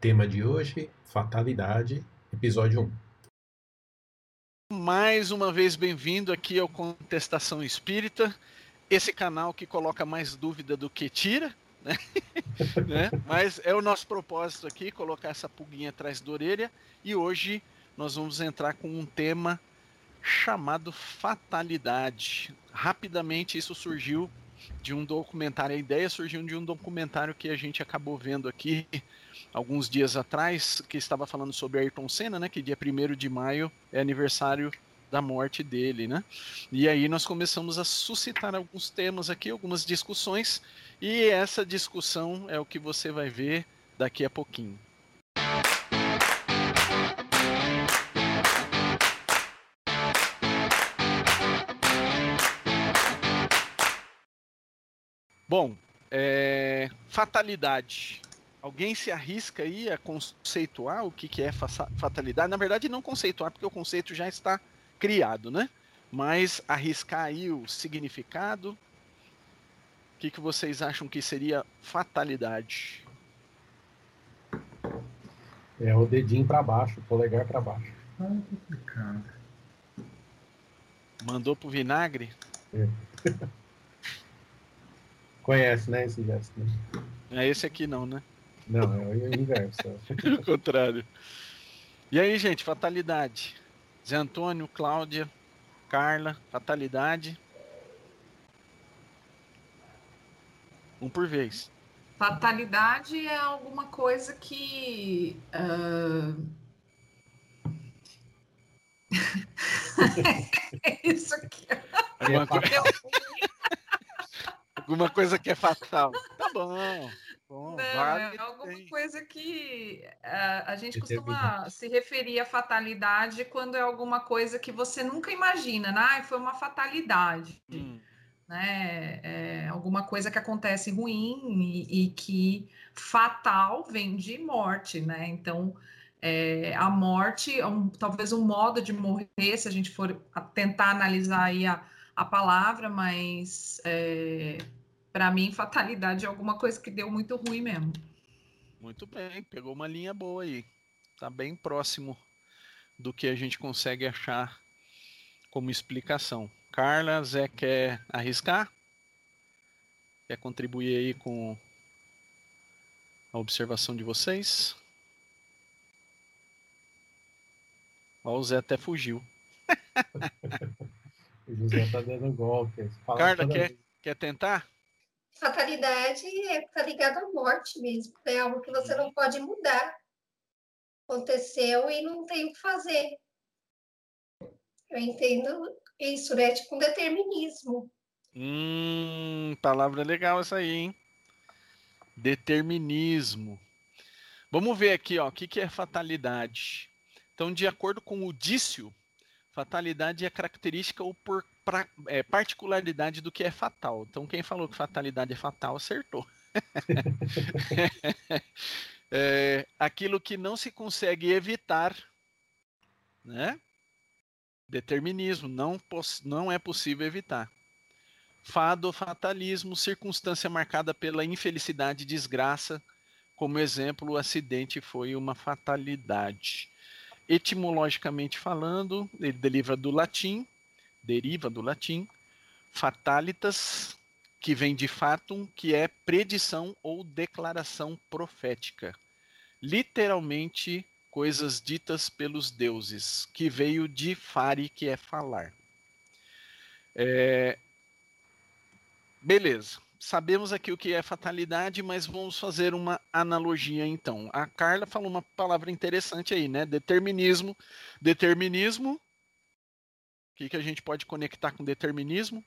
Tema de hoje: Fatalidade, episódio 1. Mais uma vez bem-vindo aqui ao Contestação Espírita, esse canal que coloca mais dúvida do que tira, né? né? Mas é o nosso propósito aqui, colocar essa pulguinha atrás da orelha, e hoje nós vamos entrar com um tema chamado fatalidade. Rapidamente isso surgiu de um documentário, a ideia surgiu de um documentário que a gente acabou vendo aqui alguns dias atrás, que estava falando sobre Ayrton Senna, né, que dia 1 de maio é aniversário da morte dele, né? E aí nós começamos a suscitar alguns temas aqui, algumas discussões, e essa discussão é o que você vai ver daqui a pouquinho. Bom, é... fatalidade. Alguém se arrisca aí a conceituar o que, que é fatalidade? Na verdade, não conceituar, porque o conceito já está criado, né? Mas arriscar aí o significado. O que, que vocês acham que seria fatalidade? É o dedinho para baixo, o polegar para baixo. Ah, complicado. Mandou pro vinagre? É. Conhece, né, esse gesto? Né? É esse aqui não, né? Não, é o inverso. o contrário. E aí, gente, fatalidade. Zé Antônio, Cláudia, Carla, fatalidade. Um por vez. Fatalidade é alguma coisa que. Uh... é isso aqui. Alguma, coisa... alguma coisa que é fatal. Tá bom. Bom, não, vale é alguma tem. coisa que uh, a gente costuma se referir à fatalidade quando é alguma coisa que você nunca imagina, né? Ah, foi uma fatalidade. Hum. Né? É alguma coisa que acontece ruim e, e que fatal vem de morte, né? Então, é, a morte é um, talvez um modo de morrer, se a gente for tentar analisar aí a, a palavra, mas é, para mim, fatalidade é alguma coisa que deu muito ruim mesmo. Muito bem, pegou uma linha boa aí. Tá bem próximo do que a gente consegue achar como explicação. Carla, Zé quer arriscar? Quer contribuir aí com a observação de vocês? Ó, o Zé até fugiu. o José tá dando golpe. Carla, quer, quer tentar? Fatalidade está ligado à morte mesmo. É algo que você não pode mudar. Aconteceu e não tem o que fazer. Eu entendo isso, né? Tipo um determinismo. Hum, palavra legal essa aí, hein? Determinismo. Vamos ver aqui, ó, o que, que é fatalidade. Então, de acordo com o Dício, fatalidade é característica ou por pra, é, particularidade do que é fatal. Então, quem falou que fatalidade é fatal acertou. é, aquilo que não se consegue evitar, né? Determinismo, não, não é possível evitar. Fado, fatalismo, circunstância marcada pela infelicidade e desgraça. Como exemplo, o acidente foi uma fatalidade. Etimologicamente falando, ele deriva do latim deriva do latim, fatalitas, que vem de fatum, que é predição ou declaração profética. Literalmente, coisas ditas pelos deuses, que veio de fare, que é falar. É... Beleza. Sabemos aqui o que é fatalidade, mas vamos fazer uma analogia então. A Carla falou uma palavra interessante aí, né? Determinismo. Determinismo o que, que a gente pode conectar com determinismo?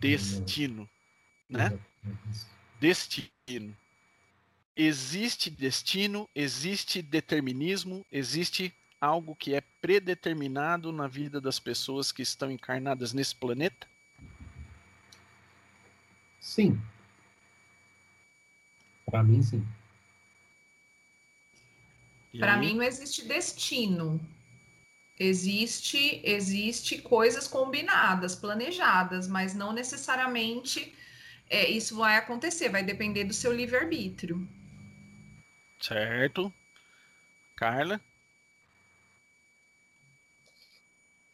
Destino. Né? Destino. Existe destino, existe determinismo, existe algo que é predeterminado na vida das pessoas que estão encarnadas nesse planeta? Sim. Para mim, sim. Para mim não existe destino. Existe, existe coisas combinadas, planejadas, mas não necessariamente é, isso vai acontecer, vai depender do seu livre-arbítrio. Certo. Carla?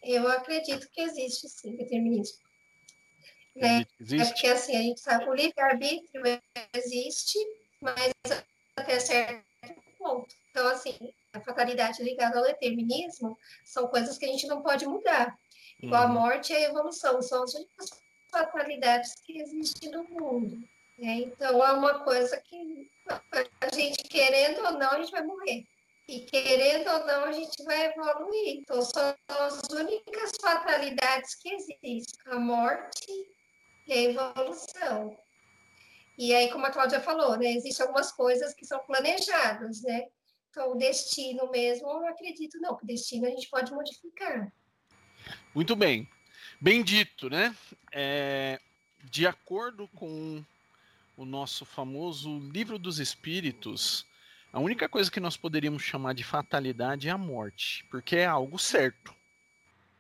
Eu acredito que existe sim determinismo. Né? Existe. É porque assim, a gente sabe, o livre-arbítrio existe, mas até certo ponto. Então, assim, a fatalidade ligada ao determinismo são coisas que a gente não pode mudar. Igual uhum. a morte e a evolução, são as únicas fatalidades que existem no mundo. Né? Então, é uma coisa que a gente, querendo ou não, a gente vai morrer. E querendo ou não, a gente vai evoluir. Então, são as únicas fatalidades que existem: a morte e a evolução. E aí, como a Cláudia falou, né, existem algumas coisas que são planejadas, né? Então, destino mesmo, eu acredito, não, que o destino a gente pode modificar. Muito bem. Bem dito, né? É, de acordo com o nosso famoso Livro dos Espíritos, a única coisa que nós poderíamos chamar de fatalidade é a morte, porque é algo certo,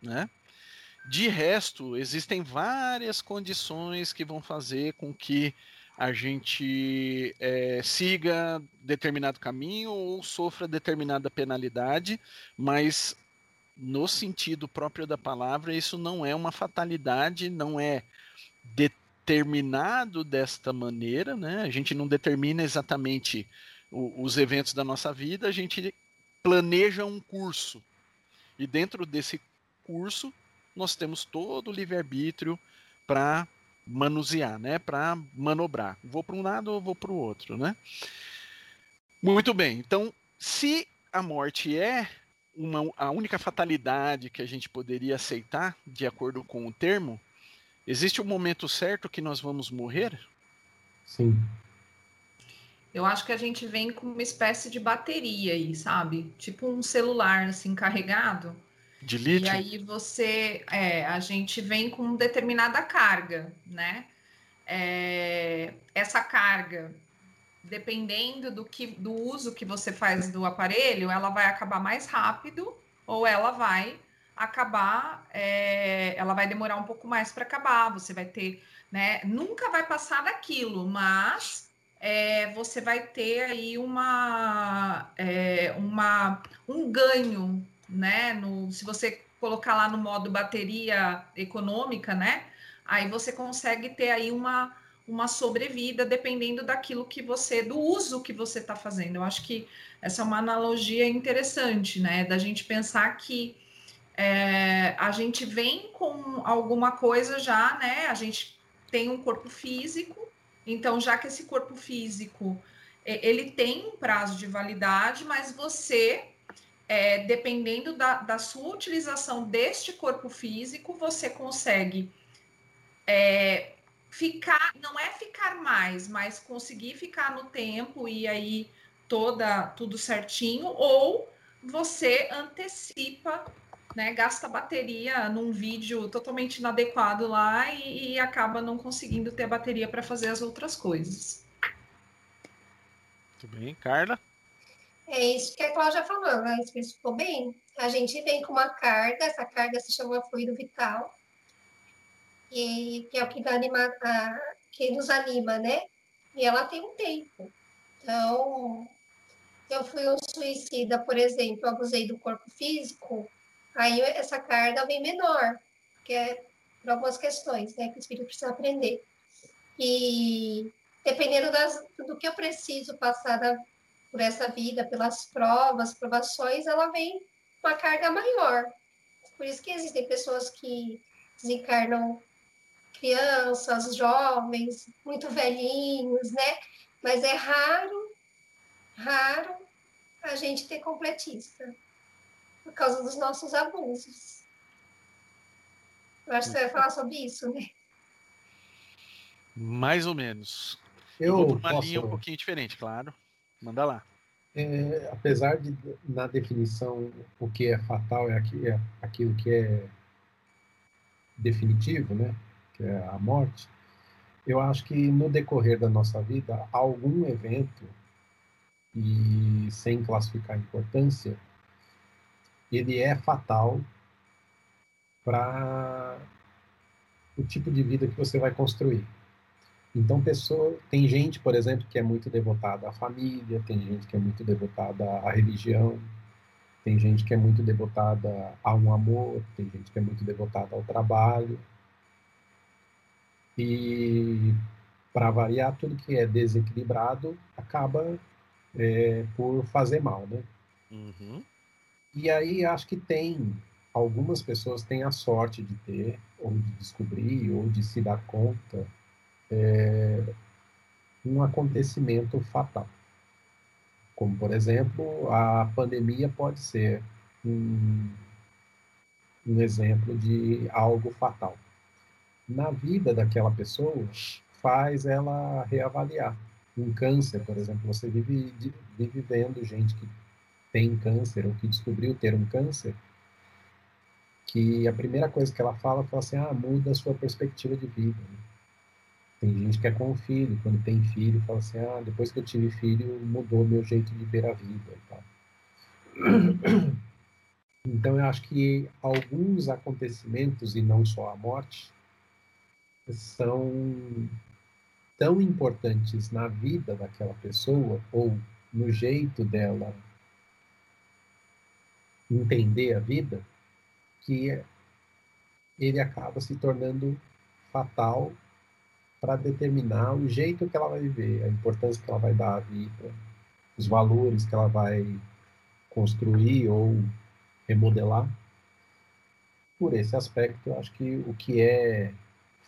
né? De resto, existem várias condições que vão fazer com que a gente é, siga determinado caminho ou sofra determinada penalidade, mas no sentido próprio da palavra, isso não é uma fatalidade, não é determinado desta maneira, né? A gente não determina exatamente o, os eventos da nossa vida, a gente planeja um curso. E dentro desse curso, nós temos todo o livre-arbítrio para manusear, né? Para manobrar. Vou para um lado ou vou para o outro, né? Muito bem. Então, se a morte é uma, a única fatalidade que a gente poderia aceitar, de acordo com o termo, existe um momento certo que nós vamos morrer? Sim. Eu acho que a gente vem com uma espécie de bateria aí, sabe? Tipo um celular assim carregado de lítio? E aí você, é, a gente vem com determinada carga, né? É, essa carga, dependendo do, que, do uso que você faz do aparelho, ela vai acabar mais rápido ou ela vai acabar, é, ela vai demorar um pouco mais para acabar. Você vai ter, né? Nunca vai passar daquilo, mas é, você vai ter aí uma, é, uma, um ganho né? No, se você colocar lá no modo bateria econômica, né? Aí você consegue ter aí uma, uma sobrevida dependendo daquilo que você, do uso que você está fazendo. Eu acho que essa é uma analogia interessante, né? Da gente pensar que é, a gente vem com alguma coisa já, né? A gente tem um corpo físico, então já que esse corpo físico ele tem um prazo de validade, mas você é, dependendo da, da, sua utilização deste corpo físico, você consegue é, ficar, não é ficar mais, mas conseguir ficar no tempo e aí toda tudo certinho, ou você antecipa, né, gasta bateria num vídeo totalmente inadequado lá e, e acaba não conseguindo ter bateria para fazer as outras coisas. Muito bem, Carla. É isso que a Cláudia falou, ela especificou bem. A gente vem com uma carga, essa carga se chama fluido vital, e, que é o que, anima, a, que nos anima, né? E ela tem um tempo. Então, eu fui um suicida, por exemplo, abusei do corpo físico, aí essa carga vem menor, que é por algumas questões, né, que o espírito precisa aprender. E dependendo das, do que eu preciso passar da, por essa vida, pelas provas, provações, ela vem uma carga maior. Por isso que existem pessoas que desencarnam crianças, jovens, muito velhinhos, né? Mas é raro, raro a gente ter completista por causa dos nossos abusos. Eu acho que você vai falar sobre isso, né? Mais ou menos. Eu, Eu vou uma posso... linha um pouquinho diferente, claro. Manda lá. É, apesar de, na definição, o que é fatal é, é aquilo que é definitivo, né? Que é a morte. Eu acho que no decorrer da nossa vida, algum evento, e sem classificar importância, ele é fatal para o tipo de vida que você vai construir. Então, pessoa, tem gente, por exemplo, que é muito devotada à família, tem gente que é muito devotada à religião, tem gente que é muito devotada a um amor, tem gente que é muito devotada ao trabalho. E, para variar, tudo que é desequilibrado acaba é, por fazer mal, né? Uhum. E aí, acho que tem algumas pessoas têm a sorte de ter, ou de descobrir, ou de se dar conta é, um acontecimento fatal. Como, por exemplo, a pandemia pode ser um, um exemplo de algo fatal. Na vida daquela pessoa, faz ela reavaliar. Um câncer, por exemplo, você vive, vive vendo gente que tem câncer ou que descobriu ter um câncer, que a primeira coisa que ela fala, fala assim, ah, muda a sua perspectiva de vida. Né? Tem gente que é com o filho, quando tem filho, fala assim, ah, depois que eu tive filho, mudou meu jeito de ver a vida e tal. Então, eu acho que alguns acontecimentos, e não só a morte, são tão importantes na vida daquela pessoa, ou no jeito dela entender a vida, que ele acaba se tornando fatal para determinar o jeito que ela vai viver, a importância que ela vai dar à vida, os valores que ela vai construir ou remodelar. Por esse aspecto, acho que o que é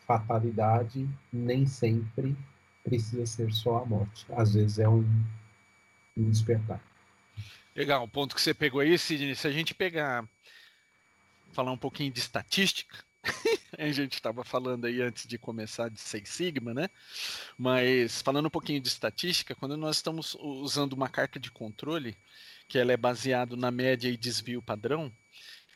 fatalidade nem sempre precisa ser só a morte. Às vezes é um, um despertar. Legal, o ponto que você pegou aí, Sidney, se a gente pegar, falar um pouquinho de estatística, a gente estava falando aí antes de começar de Seis Sigma, né? Mas falando um pouquinho de estatística, quando nós estamos usando uma carta de controle, que ela é baseada na média e desvio padrão,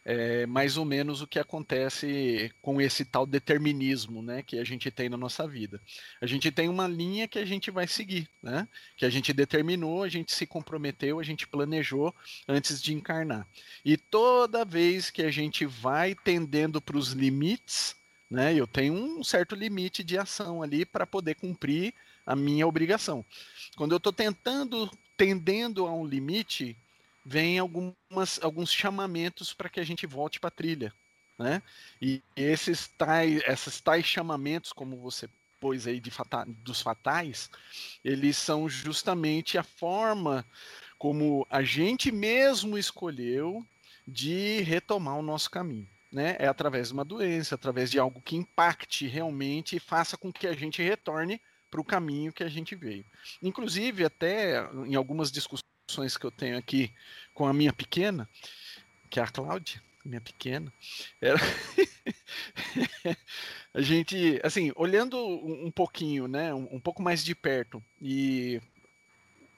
é mais ou menos o que acontece com esse tal determinismo né, que a gente tem na nossa vida. A gente tem uma linha que a gente vai seguir, né, que a gente determinou, a gente se comprometeu, a gente planejou antes de encarnar. E toda vez que a gente vai tendendo para os limites, né, eu tenho um certo limite de ação ali para poder cumprir a minha obrigação. Quando eu estou tentando, tendendo a um limite, vem algumas, alguns chamamentos para que a gente volte para a trilha. Né? E esses tais, esses tais chamamentos, como você pôs aí de fata, dos fatais, eles são justamente a forma como a gente mesmo escolheu de retomar o nosso caminho. Né? É através de uma doença, através de algo que impacte realmente e faça com que a gente retorne para o caminho que a gente veio. Inclusive, até em algumas discussões que eu tenho aqui com a minha pequena, que é a Cláudia, minha pequena, era a gente, assim, olhando um pouquinho, né, um, um pouco mais de perto e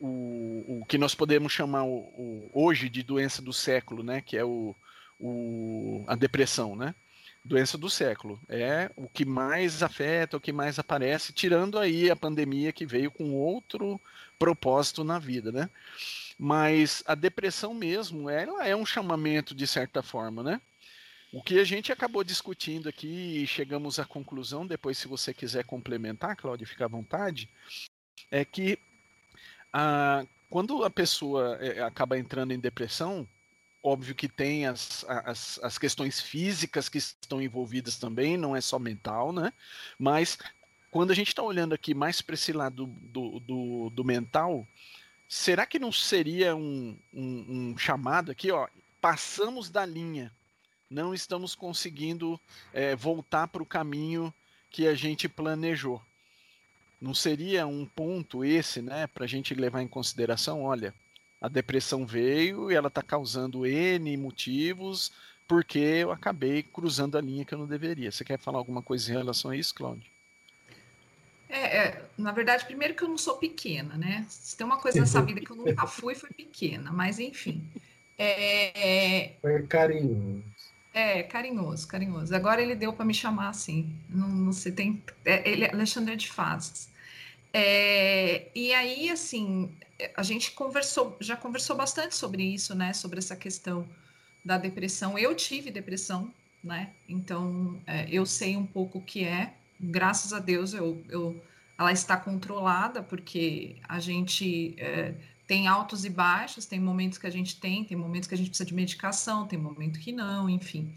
o, o que nós podemos chamar o, o, hoje de doença do século, né, que é o, o, a depressão, né? Doença do século. É o que mais afeta, o que mais aparece, tirando aí a pandemia que veio com outro propósito na vida, né? Mas a depressão mesmo, ela é um chamamento de certa forma, né? O que a gente acabou discutindo aqui e chegamos à conclusão, depois se você quiser complementar, Cláudia, fica à vontade, é que a, quando a pessoa é, acaba entrando em depressão, óbvio que tem as, as, as questões físicas que estão envolvidas também, não é só mental, né? Mas quando a gente está olhando aqui mais para esse lado do, do, do, mental, será que não seria um, um, um, chamado aqui, ó? Passamos da linha, não estamos conseguindo é, voltar para o caminho que a gente planejou. Não seria um ponto esse, né, para a gente levar em consideração? Olha, a depressão veio e ela está causando N motivos, porque eu acabei cruzando a linha que eu não deveria. Você quer falar alguma coisa em relação a isso, Cláudio? É, é, na verdade, primeiro que eu não sou pequena, né? Se tem uma coisa nessa vida que eu nunca fui, foi pequena, mas enfim. É, é foi carinhoso. É, carinhoso, carinhoso. Agora ele deu para me chamar assim. Não, não sei, tem. É, ele, Alexandre de Fases. É, e aí, assim, a gente conversou, já conversou bastante sobre isso, né? Sobre essa questão da depressão. Eu tive depressão, né? Então, é, eu sei um pouco o que é graças a Deus eu, eu ela está controlada, porque a gente é, tem altos e baixos, tem momentos que a gente tem, tem momentos que a gente precisa de medicação, tem momento que não, enfim.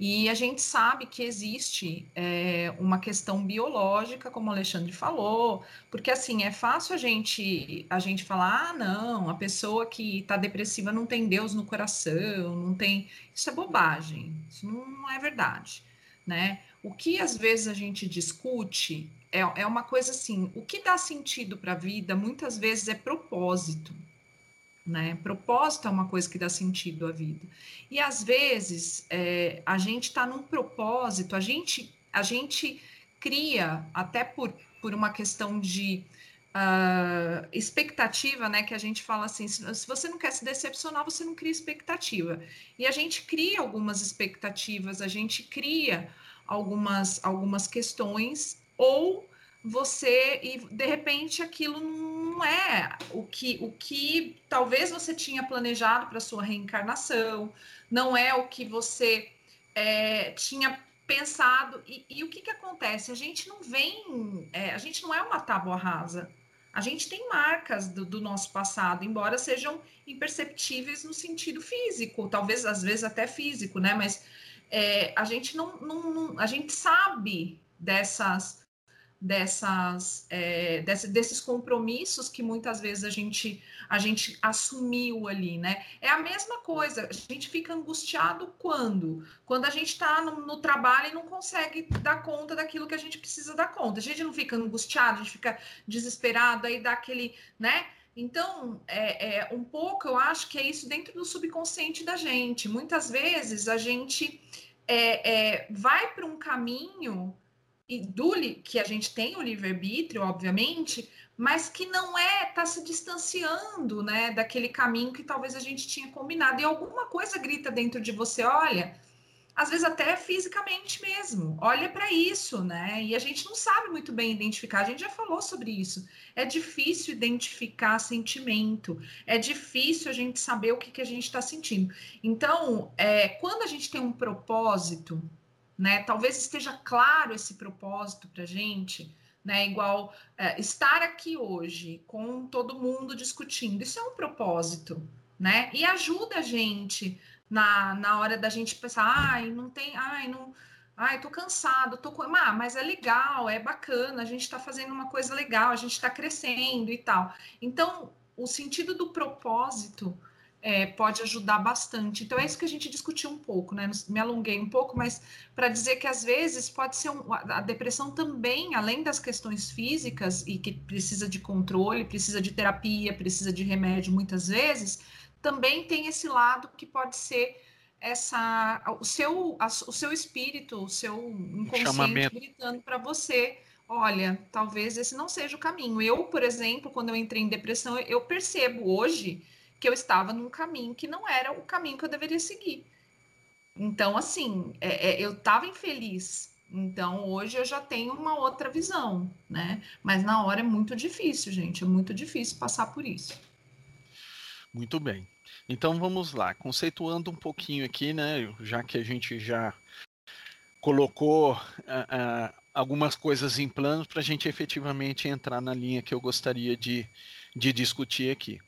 E a gente sabe que existe é, uma questão biológica, como o Alexandre falou, porque assim é fácil a gente a gente falar, ah, não, a pessoa que está depressiva não tem Deus no coração, não tem. Isso é bobagem, isso não é verdade, né? O que às vezes a gente discute é, é uma coisa assim: o que dá sentido para a vida muitas vezes é propósito né? Propósito é uma coisa que dá sentido à vida. E às vezes é, a gente está num propósito, a gente, a gente cria, até por, por uma questão de uh, expectativa, né? Que a gente fala assim: se, você não quer se decepcionar, você não cria expectativa. E a gente cria algumas expectativas, a gente cria algumas, algumas questões, ou você e de repente aquilo não é o que o que talvez você tinha planejado para sua reencarnação, não é o que você é, tinha pensado. E, e, o que, que acontece? A gente não vem, é, a gente não é uma tábua rasa. A gente tem marcas do, do, nosso passado, embora sejam imperceptíveis no sentido físico, talvez às vezes até físico, né? Mas é, a gente não, não, não, a gente sabe dessas dessas é, desse, desses compromissos que muitas vezes a gente a gente assumiu ali, né? É a mesma coisa. A gente fica angustiado quando quando a gente está no, no, trabalho e não consegue dar conta daquilo que a gente precisa dar conta. A gente não fica angustiado, a gente fica desesperado, aí dá aquele, né? Então, é, é, um pouco, eu acho que é isso dentro do subconsciente da gente. Muitas vezes a gente é, é vai para um caminho e do que a gente tem o livre-arbítrio, obviamente, mas que não é tá se distanciando, né, daquele caminho que talvez a gente tinha combinado. E alguma coisa grita dentro de você, olha, às vezes até fisicamente mesmo. Olha para isso, né? E a gente não sabe muito bem identificar. A gente já falou sobre isso. É difícil identificar sentimento. É difícil a gente saber o que, que a gente está sentindo. Então, é, quando a gente tem um propósito, né? Talvez esteja claro esse propósito para a gente, né? Igual é, estar aqui hoje com todo mundo discutindo, isso é um propósito, né? E ajuda a gente na, na hora da gente pensar, ai, não tem, ai, não, ai, tô cansado, tô com, ah, mas é legal, é bacana, a gente está fazendo uma coisa legal, a gente está crescendo e tal. Então, o sentido do propósito é, pode ajudar bastante. Então, é isso que a gente discutiu um pouco, né? Me alonguei um pouco, mas para dizer que às vezes pode ser um, a depressão também, além das questões físicas e que precisa de controle, precisa de terapia, precisa de remédio muitas vezes, também tem esse lado que pode ser essa o seu a, o seu espírito, o seu inconsciente gritando para você olha, talvez esse não seja o caminho. Eu, por exemplo, quando eu entrei em depressão, eu percebo hoje que eu estava num caminho que não era o caminho que eu deveria seguir. Então, assim, é, é, eu estava infeliz. Então, hoje eu já tenho uma outra visão, né? Mas na hora é muito difícil, gente. É muito difícil passar por isso. Muito bem. Então vamos lá, conceituando um pouquinho aqui, né? Já que a gente já colocou uh, uh, algumas coisas em planos para a gente efetivamente entrar na linha que eu gostaria de, de discutir aqui.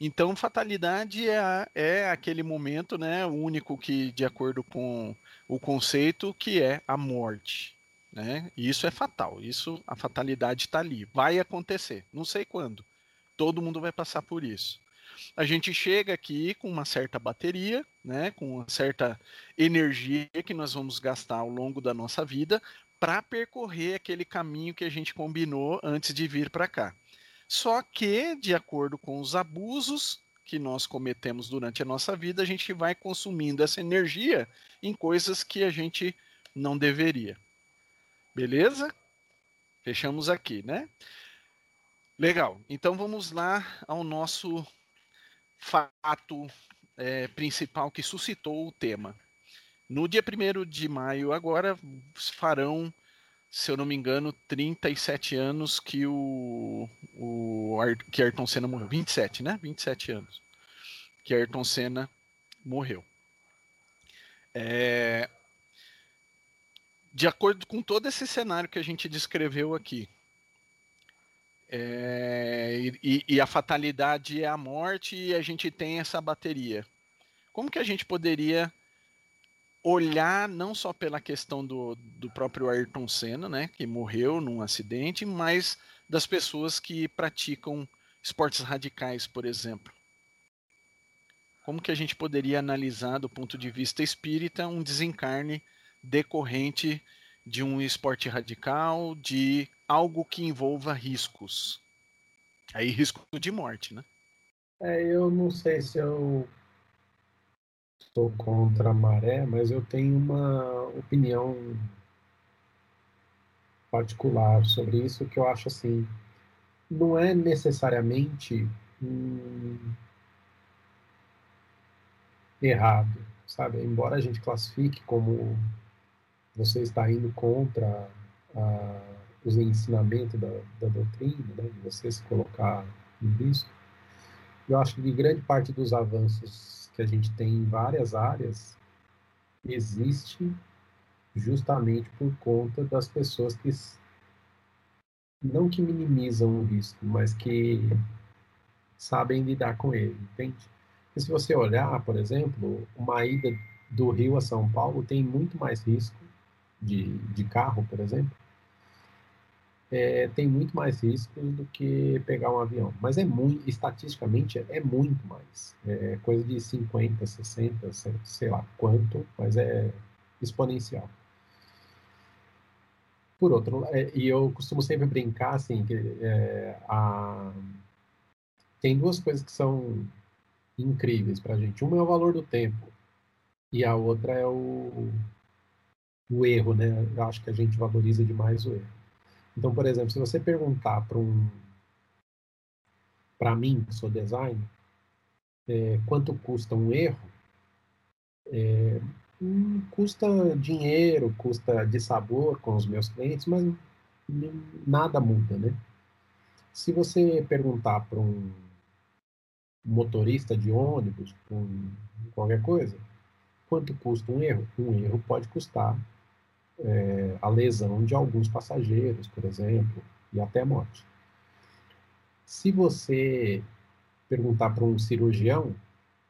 Então, fatalidade é, é aquele momento, né, único que, de acordo com o conceito, que é a morte. Né? Isso é fatal. Isso, a fatalidade está ali. Vai acontecer. Não sei quando. Todo mundo vai passar por isso. A gente chega aqui com uma certa bateria, né, com uma certa energia que nós vamos gastar ao longo da nossa vida para percorrer aquele caminho que a gente combinou antes de vir para cá. Só que, de acordo com os abusos que nós cometemos durante a nossa vida, a gente vai consumindo essa energia em coisas que a gente não deveria. Beleza? Fechamos aqui, né? Legal. Então vamos lá ao nosso fato é, principal que suscitou o tema. No dia 1 de maio, agora, farão se eu não me engano, 37 anos que o, o que Ayrton Senna morreu. 27, né? 27 anos que Ayrton Senna morreu. É, de acordo com todo esse cenário que a gente descreveu aqui, É, e, e, a fatalidade é a morte e a gente tem essa bateria. Como que a gente poderia olhar não só pela questão do, do próprio Ayrton Senna, né, que morreu num acidente, mas das pessoas que praticam esportes radicais, por exemplo? Como que a gente poderia analisar do ponto de vista espírita um desencarne decorrente de um esporte radical, de algo que envolva riscos. Aí risco de morte, né? É, eu não sei se eu estou contra a maré, mas eu tenho uma opinião particular sobre isso que eu acho assim, não é necessariamente hum, errado, sabe? Embora a gente classifique como você está indo contra a, os ensinamentos da, da doutrina, né, você se colocar em risco. Eu acho que grande parte dos avanços que a gente tem em várias áreas existe justamente por conta das pessoas que não que minimizam o risco, mas que sabem lidar com ele, entende? Se você olhar, por exemplo, uma ida do Rio a São Paulo tem muito mais risco de, de carro, por exemplo, é, tem muito mais riscos do que pegar um avião. Mas é muito, estatisticamente, é muito mais. É coisa de 50, 60, sei lá quanto, mas é exponencial. Por outro lado, é, e eu costumo sempre brincar assim, que é, a, tem duas coisas que são incríveis para a gente. Uma é o valor do tempo e a outra é o, o erro, né? Eu acho que a gente valoriza demais o erro. Então, por exemplo, se você perguntar para um para mim, que sou designer, é, quanto custa um erro, é, hum, custa dinheiro, custa de sabor com os meus clientes, mas nada muda, né? Se você perguntar para um motorista de ônibus, um, qualquer coisa, quanto custa um erro? Um erro pode custar é, a lesão de alguns passageiros, por exemplo, e até morte. Se você perguntar para um cirurgião,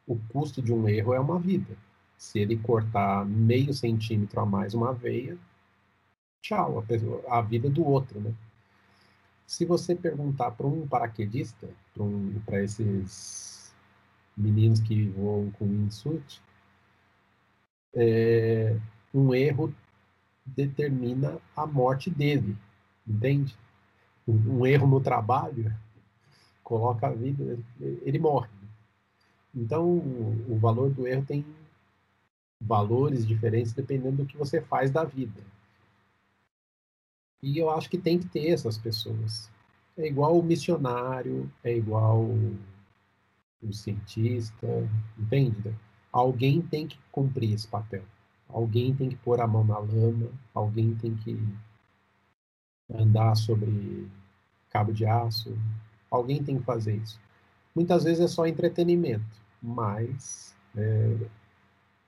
o custo de um erro é uma vida. Se ele cortar meio centímetro a mais uma veia, tchau, a, pessoa, a vida do outro, né? Se você perguntar para um paraquedista, para um, esses meninos que voam com wingsuit, é, um erro determina a morte dele, entende? Um erro no trabalho coloca a vida, ele morre. Então, o valor do erro tem valores diferentes dependendo do que você faz da vida. E eu acho que tem que ter essas pessoas. É igual o missionário, é igual o cientista, entende? Alguém tem que cumprir esse papel. Alguém tem que pôr a mão na lama, alguém tem que andar sobre cabo de aço, alguém tem que fazer isso. Muitas vezes é só entretenimento, mas é,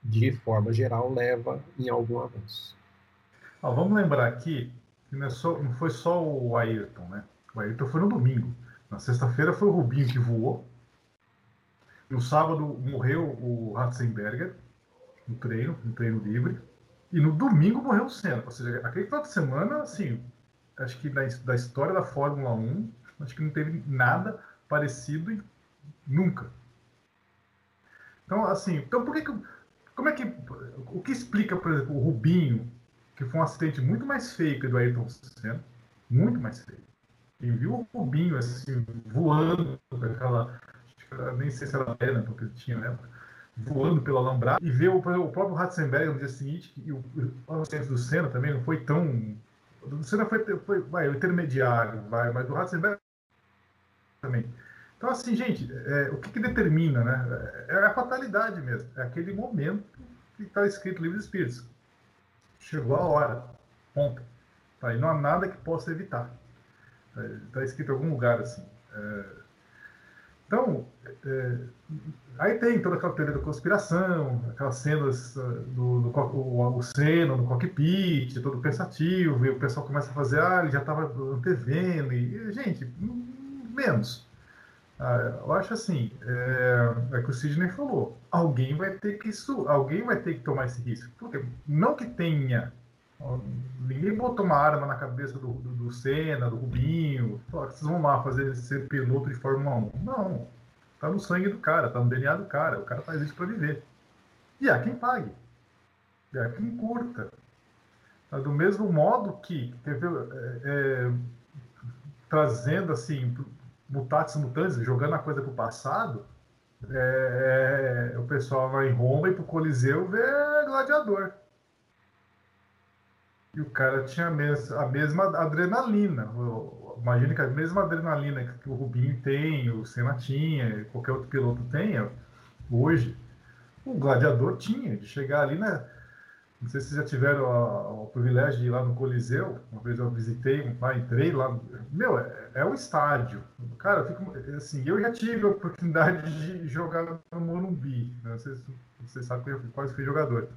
de forma geral leva em algum avanço. Ah, vamos lembrar aqui que não, é não, foi só o Ayrton, né? O Ayrton foi no domingo. Na sexta-feira foi o Rubinho que voou. No sábado morreu o Ratzenberger no treino, no treino livre. E no domingo morreu o Senna. Ou seja, aquele final de semana, assim, acho que da, da história da Fórmula 1, acho que não teve nada parecido em, nunca. Então, assim, então por que, que como é que o que explica, por exemplo, o Rubinho, que foi um acidente muito mais feio que o do Ayrton Senna, muito mais feio. E viu o Rubinho assim voando aquela, nem sei se era perna porque ele tinha na época, voando pelo alambrado, e ver o, o próprio Ratzenberger no dia seguinte, e o, o do Senna também não foi tão. O Senna foi, foi vai, o intermediário, vai, mas do Ratzenberger também. Então, assim, gente, é, o que, que, determina, né? É a fatalidade mesmo. É aquele momento que está escrito livro dos Espíritos. Chegou a hora. Ponto. Tá? E não há nada que possa evitar. Está tá escrito em algum lugar assim. É... Então, é, aí tem toda aquela teoria da conspiração, aquelas cenas ah, do, do, o, o Senna no cockpit, todo pensativo, e o pessoal começa a fazer, ah, ele já estava antevendo, e, gente, menos. Ah, eu acho assim, é, é que o Sidney falou, alguém vai ter que isso, alguém vai ter que tomar esse risco. Porque não que tenha Ninguém botou uma arma na cabeça do, do, do Senna, do Rubinho. Falou, vocês vão lá fazer ser piloto de Fórmula 1. Não. Tá no sangue do cara, tá no DNA do cara. O cara faz isso para viver. E há quem pague. E há quem curta. Do mesmo modo que, teve, é, é, trazendo assim, mutatis mutantes, jogando a coisa pro passado, é, é, o pessoal vai em Roma e pro Coliseu ver gladiador. E o cara tinha a, mes a mesma adrenalina. Imagina que a mesma adrenalina que o Rubinho tem, o Senna tinha, qualquer outro piloto tenha, hoje, o gladiador tinha, de chegar ali, né? Não sei se vocês já tiveram o privilégio de ir lá no Coliseu. Uma vez eu visitei, lá, entrei lá. Meu, é, é um estádio. Cara, eu fico, assim, eu já tive a oportunidade de jogar no Morumbi. Né? Se vocês sabem que eu quase fui jogador.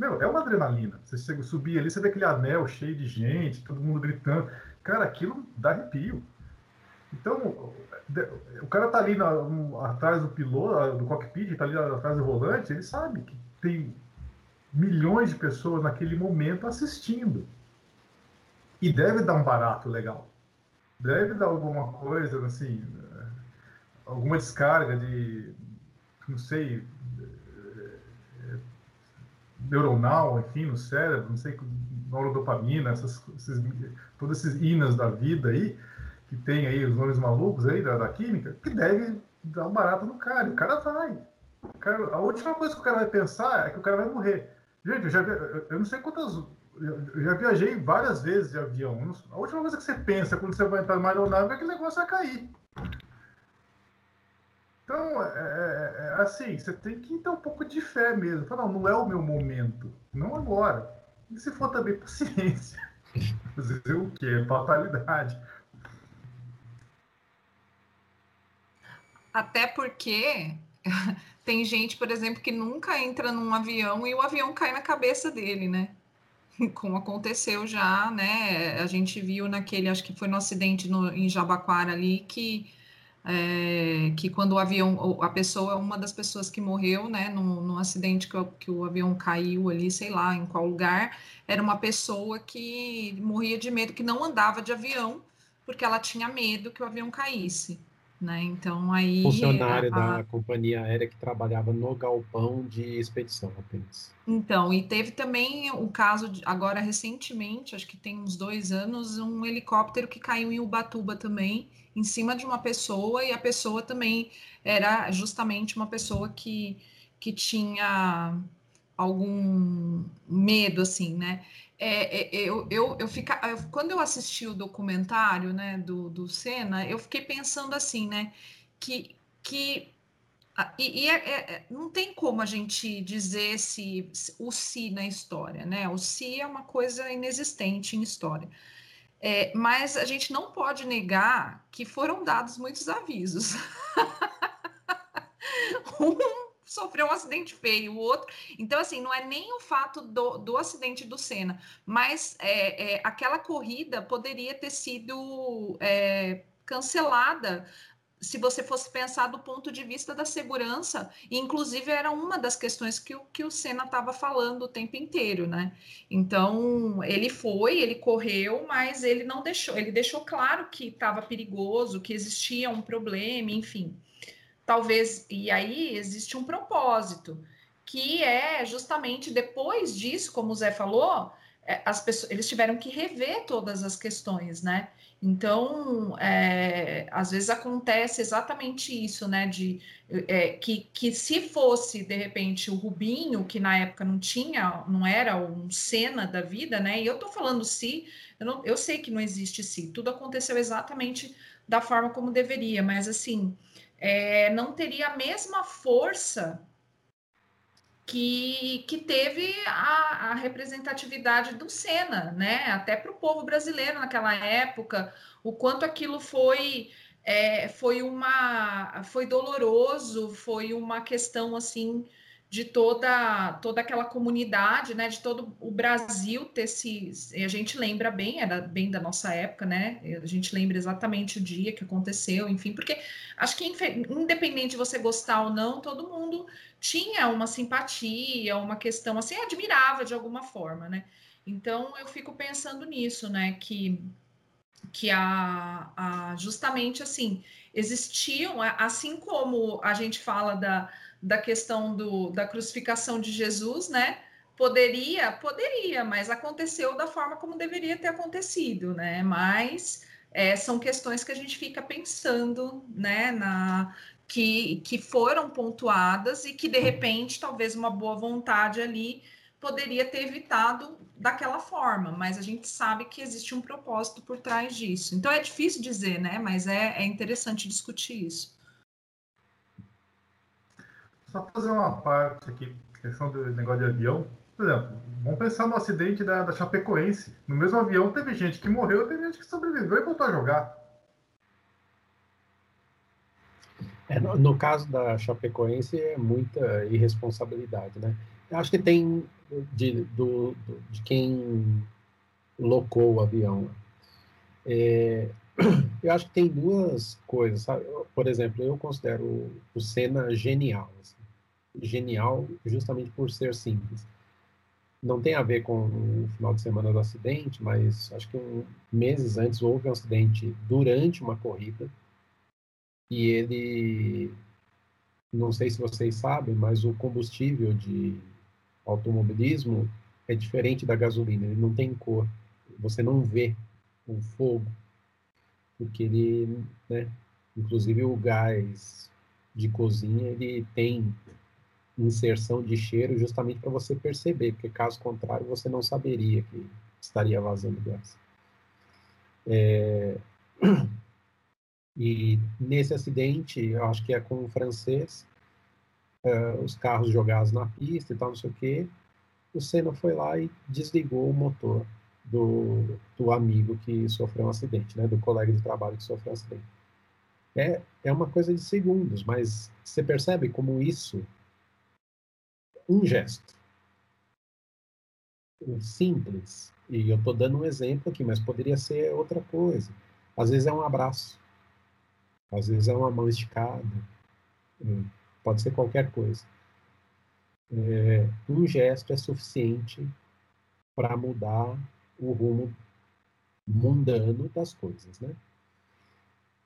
Meu, é uma adrenalina. Você subir ali, você vê aquele anel cheio de gente, todo mundo gritando. Cara, aquilo dá arrepio. Então, o cara tá ali na, um, atrás do piloto, do cockpit, tá ali atrás do volante, ele sabe que tem milhões de pessoas naquele momento assistindo. E deve dar um barato legal. Deve dar alguma coisa, assim, alguma descarga de, não sei, neuronal, enfim, no cérebro, não sei, neurodopamina, essas, esses, todos esses inas da vida aí, que tem aí os nomes malucos aí da, da química, que deve dar um barato no cara. E o cara vai. O cara, a última coisa que o cara vai pensar é que o cara vai morrer. Gente, eu já eu não sei quantas. Eu já viajei várias vezes de avião. A última coisa que você pensa quando você vai entrar numa aeronave é que o negócio vai cair. Então, é, é, é, assim, você tem que ter um pouco de fé mesmo. Falar, não, não é o meu momento. Não agora. E se for também, paciência. Fazer o quê? Fatalidade. Até porque tem gente, por exemplo, que nunca entra num avião e o avião cai na cabeça dele, né? Como aconteceu já, né? A gente viu naquele, acho que foi no acidente no, em Jabaquara ali, que é, que quando o avião, a pessoa, uma das pessoas que morreu, né, num, num acidente que o, que o, avião caiu ali, sei lá, em qual lugar, era uma pessoa que morria de medo, que não andava de avião, porque ela tinha medo que o avião caísse. Né? Então aí funcionária a, da companhia aérea que trabalhava no galpão de expedição apenas. Então e teve também o caso de, agora recentemente, acho que tem uns dois anos, um helicóptero que caiu em Ubatuba também em cima de uma pessoa e a pessoa também era justamente uma pessoa que que tinha algum medo assim, né? É, é, eu, eu, eu fica, quando eu assisti o documentário né, do, do Senna, eu fiquei pensando assim, né? Que, que e, e é, é, é, não tem como a gente dizer se, se o si na história, né? O si é uma coisa inexistente em história. É, mas a gente não pode negar que foram dados muitos avisos. um sofreu um acidente feio, o outro. Então, assim, não é nem o fato do, do acidente do Senna, mas é, é, aquela corrida poderia ter sido é, cancelada se você fosse pensar do ponto de vista da segurança, inclusive era uma das questões que o, que o Senna estava falando o tempo inteiro, né? Então, ele foi, ele correu, mas ele não deixou, ele deixou claro que estava perigoso, que existia um problema, enfim talvez, e aí existe um propósito, que é justamente depois disso, como o Zé falou, as pessoas, eles tiveram que rever todas as questões, né? Então, é, às vezes acontece exatamente isso, né? De é, que, que se fosse de repente o Rubinho, que na época não tinha, não era um cena da vida, né? E eu tô falando se, eu, não, eu sei que não existe se, tudo aconteceu exatamente da forma como deveria, mas assim, é, não teria a mesma força que, que teve a, a representatividade do Senna, né? Até para o povo brasileiro naquela época, o quanto aquilo foi é, foi uma foi doloroso, foi uma questão assim de toda toda aquela comunidade, né, de todo o Brasil ter se a gente lembra bem, era bem da nossa época, né? A gente lembra exatamente o dia que aconteceu, enfim, porque acho que independente de você gostar ou não, todo mundo tinha uma simpatia, uma questão assim, admirava de alguma forma, né? Então eu fico pensando nisso, né, que que a, a, justamente assim existiam, assim como a gente fala da, da questão do, da crucificação de Jesus, né? Poderia, poderia, mas aconteceu da forma como deveria ter acontecido, né? Mas é, são questões que a gente fica pensando, né? Na, que, que foram pontuadas e que de repente talvez uma boa vontade ali poderia ter evitado daquela forma, mas a gente sabe que existe um propósito por trás disso. Então é difícil dizer, né? Mas é, é interessante discutir isso. Só fazer uma parte aqui, questão do negócio de avião. Por exemplo, vamos pensar no acidente da, da Chapecoense. No mesmo avião teve gente que morreu, teve gente que sobreviveu e voltou a jogar. É, no, no, caso da Chapecoense é muita irresponsabilidade, né? Eu acho que tem de, do, de quem locou o avião. É, eu acho que tem duas coisas, sabe? Por exemplo, eu considero o Senna genial. Assim. Genial justamente por ser simples. Não tem a ver com o final de semana do acidente, mas acho que um, meses antes houve um acidente durante uma corrida e ele, não sei se vocês sabem, mas o combustível de automobilismo é diferente da gasolina, ele não tem cor. Você não vê o fogo, porque ele, né, inclusive o gás de cozinha, ele tem inserção de cheiro justamente para você perceber, porque caso contrário você não saberia que estaria vazando gás. É... E nesse acidente, eu acho que é com o francês, uh, os carros jogados na pista e tal, não sei o quê. O Senna foi lá e desligou o motor do, do amigo que sofreu um acidente, né, do colega de trabalho que sofreu um acidente. É, é uma coisa de segundos, mas você percebe como isso, um gesto simples, e eu estou dando um exemplo aqui, mas poderia ser outra coisa. Às vezes é um abraço, às vezes é uma mão esticada, pode ser qualquer coisa. É, um gesto é suficiente para mudar o rumo mundano das coisas, né?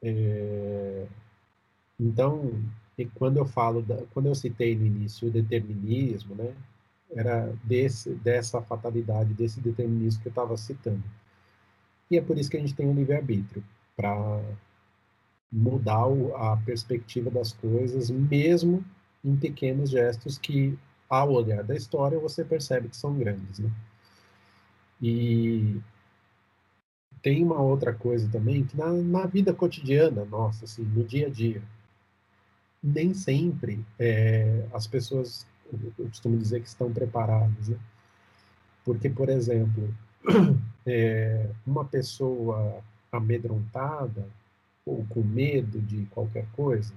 É, então, quando eu falo, da, quando eu citei no início o determinismo, né? Era desse, dessa fatalidade, desse determinismo que eu estava citando. E é por isso que a gente tem o livre-arbítrio, para mudar a perspectiva das coisas, mesmo em pequenos gestos que, ao olhar da história, você percebe que são grandes. Né? E tem uma outra coisa também, que na, na vida cotidiana nossa, assim, no dia a dia, nem sempre é, as pessoas, eu costumo dizer que estão preparadas. Né? Porque, por exemplo, é, uma pessoa amedrontada, ou com medo de qualquer coisa,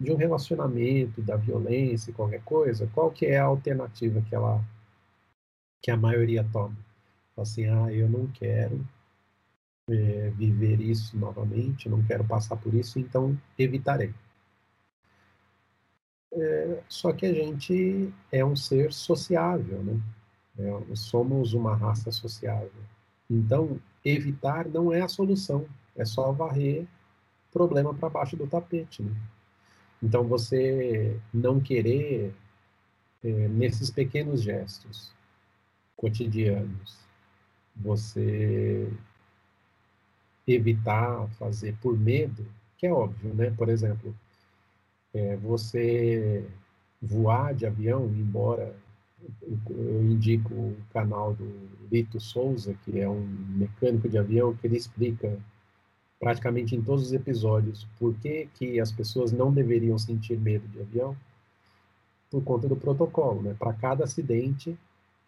de um relacionamento, da violência, qualquer coisa, qual que é a alternativa que ela que a maioria toma? Assim, ah, eu não quero é, viver isso novamente, não quero passar por isso, então evitarei. É, só que a gente é um ser sociável, né? É, somos uma raça sociável. Então, evitar não é a solução, é só varrer problema para baixo do tapete. Né? Então, você não querer, é, nesses pequenos gestos cotidianos, você evitar fazer por medo, que é óbvio, né? Por exemplo, é, você voar de avião, embora eu indico o canal do Lito Souza, que é um mecânico de avião, que ele explica praticamente em todos os episódios por que, que as pessoas não deveriam sentir medo de avião, por conta do protocolo, né? Para cada acidente,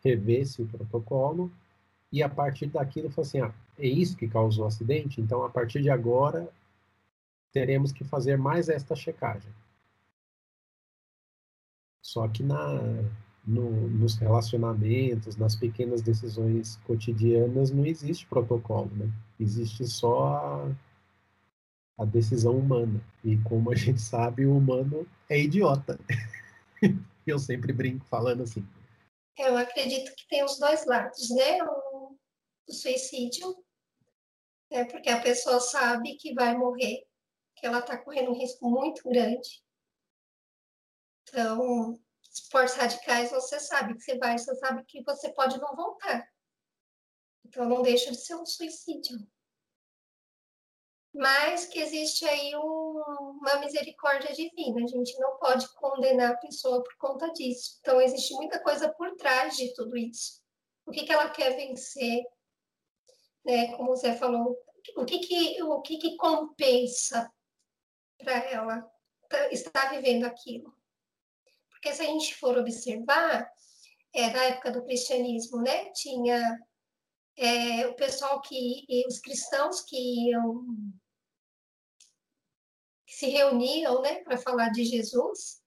rever-se o protocolo e a partir daquilo, foi assim, ah, é isso que causou o acidente, então a partir de agora teremos que fazer mais esta checagem. Só que na, no, nos relacionamentos, nas pequenas decisões cotidianas, não existe protocolo, né? Existe só a, a decisão humana. E como a gente sabe, o humano é idiota. Eu sempre brinco falando assim. Eu acredito que tem os dois lados, né? O, o suicídio, é porque a pessoa sabe que vai morrer, que ela está correndo um risco muito grande. Então, esportes radicais, você sabe que você vai, você sabe que você pode não voltar. Então, não deixa de ser um suicídio. Mas que existe aí um, uma misericórdia divina, a gente não pode condenar a pessoa por conta disso. Então, existe muita coisa por trás de tudo isso. O que, que ela quer vencer, né? Como você falou, o que, que, o que, que compensa para ela estar vivendo aquilo? Porque se a gente for observar, é, na época do cristianismo, né, tinha é, o pessoal que, os cristãos que iam, que se reuniam, né, para falar de Jesus,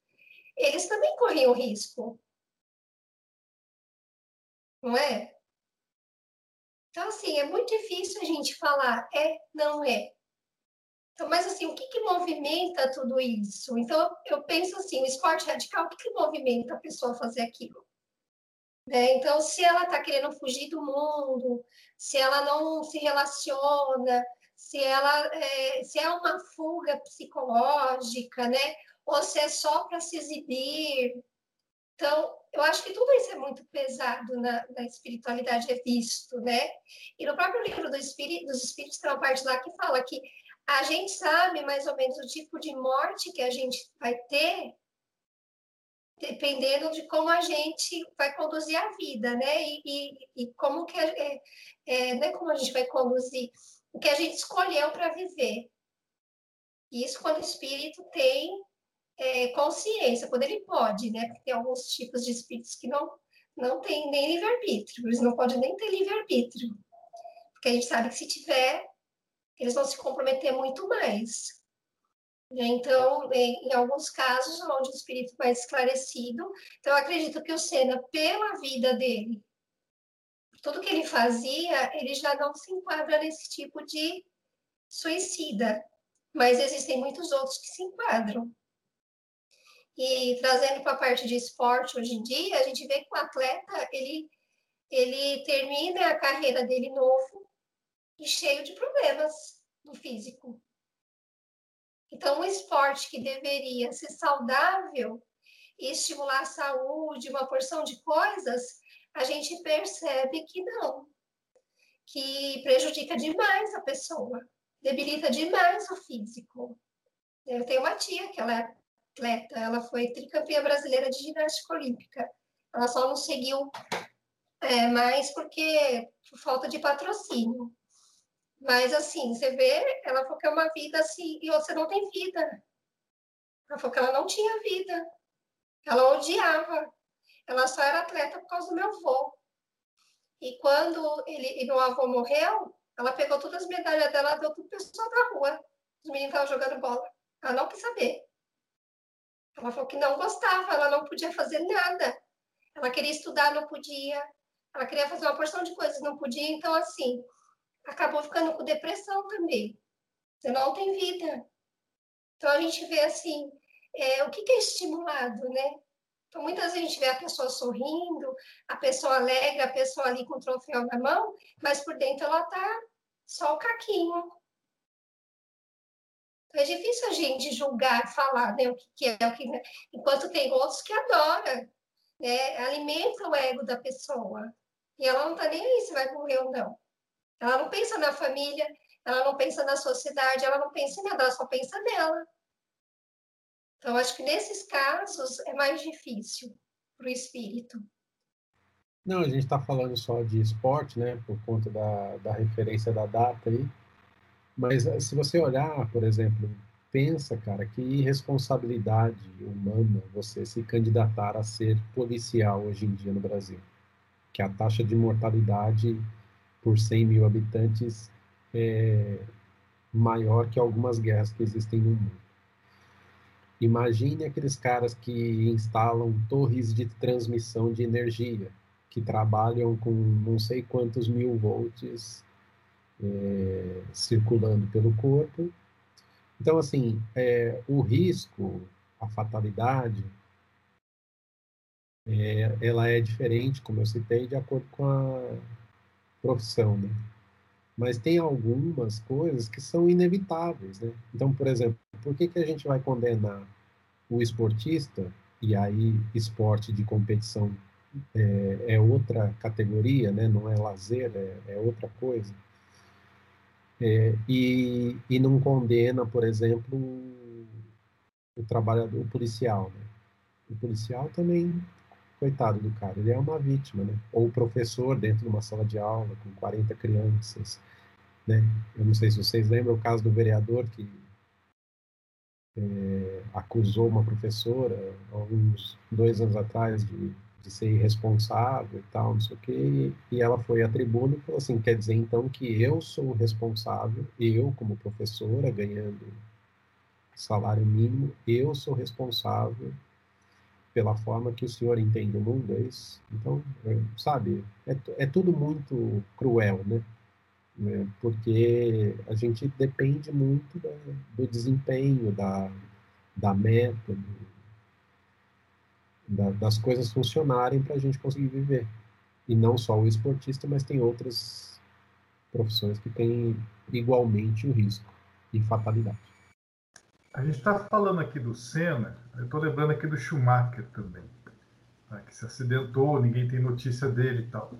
eles também corriam risco. Não é? Então, assim, é muito difícil a gente falar é, não é. Então, mas assim, o que, que movimenta tudo isso? Então, eu penso assim, o esporte radical, o que, que movimenta a pessoa a fazer aquilo? Né? Então, se ela está querendo fugir do mundo, se ela não se relaciona, se ela é, se é uma fuga psicológica, né? Ou se é só para se exibir. Então, eu acho que tudo isso é muito pesado na, na espiritualidade, é visto, né? E no próprio livro do Espírito, dos Espíritos tem uma parte lá que fala que a gente sabe mais ou menos o tipo de morte que a gente vai ter, dependendo de como a gente vai conduzir a vida, né? E, e, e como que é, é, não é como a gente vai conduzir, o que a gente escolheu para viver. Isso quando o espírito tem é, consciência, quando ele pode, né? Porque tem alguns tipos de espíritos que não não tem nem livre-arbítrio, eles não podem nem ter livre-arbítrio. Porque a gente sabe que se tiver, eles vão se comprometer muito mais. Então, em, alguns casos, onde o espírito mais esclarecido, então eu acredito que o Senna, pela vida dele, tudo que ele fazia, ele já não se enquadra nesse tipo de suicida, mas existem muitos outros que se enquadram. E trazendo para a parte de esporte hoje em dia, a gente vê que o atleta, ele, ele termina a carreira dele novo, e cheio de problemas no físico. Então, um esporte que deveria ser saudável e estimular a saúde, uma porção de coisas, a gente percebe que não, que prejudica demais a pessoa, debilita demais o físico. Eu tenho uma tia que ela é atleta, ela foi tricampeã brasileira de ginástica olímpica. Ela só não seguiu é, mais porque por falta de patrocínio. Mas, assim, você vê, ela falou que é uma vida assim, e você não tem vida. Ela falou que ela não tinha vida. Ela odiava. Ela só era atleta por causa do meu avô. E quando ele, e meu avô morreu, ela pegou todas as medalhas dela, deu tudo pessoal da rua. Os meninos estavam jogando bola. Ela não quis saber. Ela falou que não gostava, ela não podia fazer nada. Ela queria estudar, não podia. Ela queria fazer uma porção de coisas, não podia. Então, assim, acabou ficando com depressão também. Você não tem vida. Então a gente vê assim, é, o que, que é estimulado, né? Então muitas vezes a gente vê a pessoa sorrindo, a pessoa alegre, a pessoa ali com o troféu na mão, mas por dentro ela tá só o caquinho. Então é difícil a gente julgar, falar né, o que, que é, o que é. Enquanto tem outros que adoram, né? Alimenta o ego da pessoa. E ela não tá nem aí se vai morrer ou não. Ela não pensa na família, ela não pensa na sociedade, ela não pensa em nada, ela só pensa nela. Então, acho que nesses casos é mais difícil para o espírito. Não, a gente está falando só de esporte, né, por conta da, da referência da data aí. Mas eh, se você olhar, por exemplo, pensa, cara, que irresponsabilidade humana você se candidatar a ser policial hoje em dia no Brasil. Que a taxa de mortalidade por 100 mil habitantes é maior que algumas guerras que existem no mundo. Imagine aqueles caras que instalam torres de transmissão de energia, que trabalham com não sei quantos mil volts é, circulando pelo corpo. Então, assim, é, o risco, a fatalidade, é, ela é diferente, como eu citei, de acordo com a profissão, né? Mas tem algumas coisas que são inevitáveis, né? Então, por exemplo, por que, que a gente vai condenar o esportista, e aí esporte de competição é, é outra categoria, né? Não é lazer, é, é outra coisa. É, e, e não condena, por exemplo, o trabalhador o policial, né? O policial também coitado do cara, ele é uma vítima, né? Ou o professor dentro de uma sala de aula com 40 crianças, né? Eu não sei se vocês lembram o caso do vereador que é, acusou uma professora uns dois anos atrás de, de ser irresponsável e tal, não sei o quê, e ela foi à tribuna e falou assim, quer dizer então que eu sou responsável, eu como professora ganhando salário mínimo, eu sou responsável pela forma que o senhor entende o mundo, é isso? Então, é, sabe, é, é, tudo muito cruel, né? É, porque a gente depende muito da, do desempenho, da, da meta, do, da, das coisas funcionarem para a gente conseguir viver. E não só o esportista, mas tem outras profissões que têm igualmente o risco e fatalidade. A gente está falando aqui do Senna, eu estou lembrando aqui do Schumacher também, tá? que se acidentou, ninguém tem notícia dele e tal.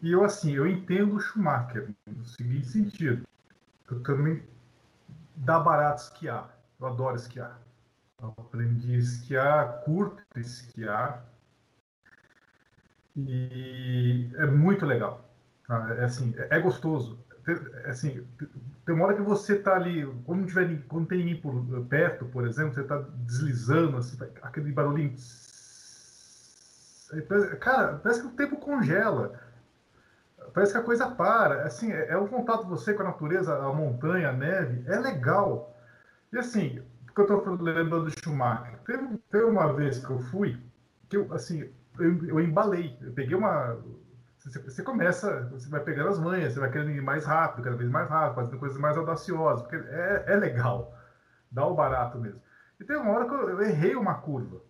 E eu, assim, eu entendo o Schumacher no seguinte sentido. Eu também dá barato esquiar. Eu adoro esquiar. Eu aprendi a esquiar, curto esquiar. E é muito legal. Tá? É assim, é gostoso assim, tem uma hora que você está ali, quando não, tiver, quando não tem ninguém por perto, por exemplo, você está deslizando, assim, aquele barulhinho. Cara, parece que o tempo congela. Parece que a coisa para. Assim, é, é um contato você com a natureza, a montanha, a neve, é legal. E assim, porque eu estou lembrando do Schumacher. Teve, teve uma vez que eu fui, que eu, assim, eu, eu embalei. Eu peguei uma você, você, começa, você vai pegando as manhas, você vai querendo ir mais rápido, cada vez mais rápido, fazendo coisas mais audaciosas, porque é, é legal, dá o barato mesmo. E tem uma hora que eu, eu errei uma curva.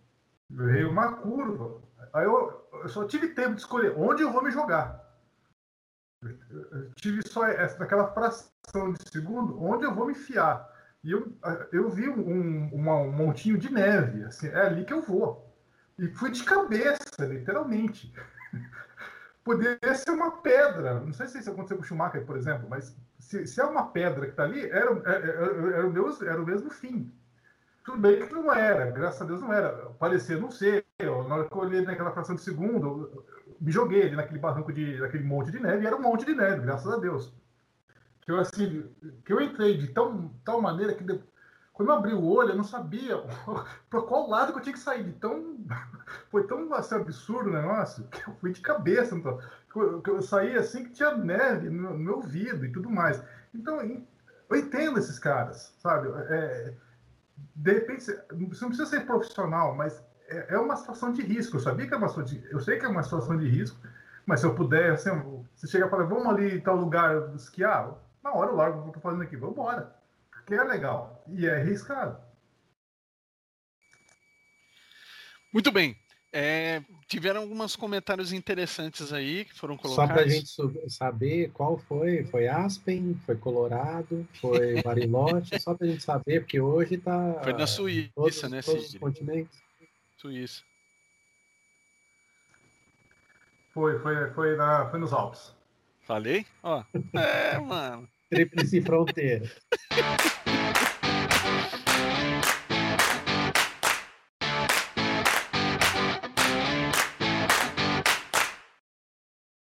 Eu errei uma curva, aí eu, eu, só tive tempo de escolher onde eu vou me jogar. Eu, tive só essa, naquela fração de segundo onde eu vou me enfiar. E eu, eu vi um, uma, um montinho de neve, assim, é ali que eu vou. E fui de cabeça, literalmente poderia ser uma pedra. Não sei se isso aconteceu com o Schumacher, por exemplo, mas se, se é uma pedra que está ali, era, era, é, é, era, o mesmo, era o mesmo fim. Tudo bem que não era, graças a Deus não era. Parecia não ser. Na hora que eu olhei naquela fração de segundo, me joguei ali naquele barranco de naquele monte de neve, e era um monte de neve, graças a Deus. Que eu assim, que eu entrei de tão, tal maneira que quando eu abri o olho, eu não sabia para qual lado que eu tinha que sair. Tão, foi tão assim, absurdo o negócio que eu fui de cabeça. Então, eu, eu saí assim que tinha neve no, no, meu ouvido e tudo mais. Então, eu entendo esses caras, sabe? É, de repente, você não precisa ser profissional, mas é, é, uma situação de risco. Eu sabia que é uma situação de, eu sei que é uma situação de risco, mas se eu puder, assim, você chega e fala, vamos ali em tal lugar esquiar, na hora eu largo o que eu estou fazendo aqui, vamos embora que é legal e é arriscado. Muito bem. É, tiveram alguns comentários interessantes aí que foram colocados. Só para a gente saber qual foi. Foi Aspen, foi Colorado, foi Bariloche, só para a gente saber, porque hoje está. Foi na Suíça, todos, né, todos os continentes. Suíça. Foi, foi, foi, na, foi nos Alpes. Falei? Ó. É, mano. Tríplice fronteira.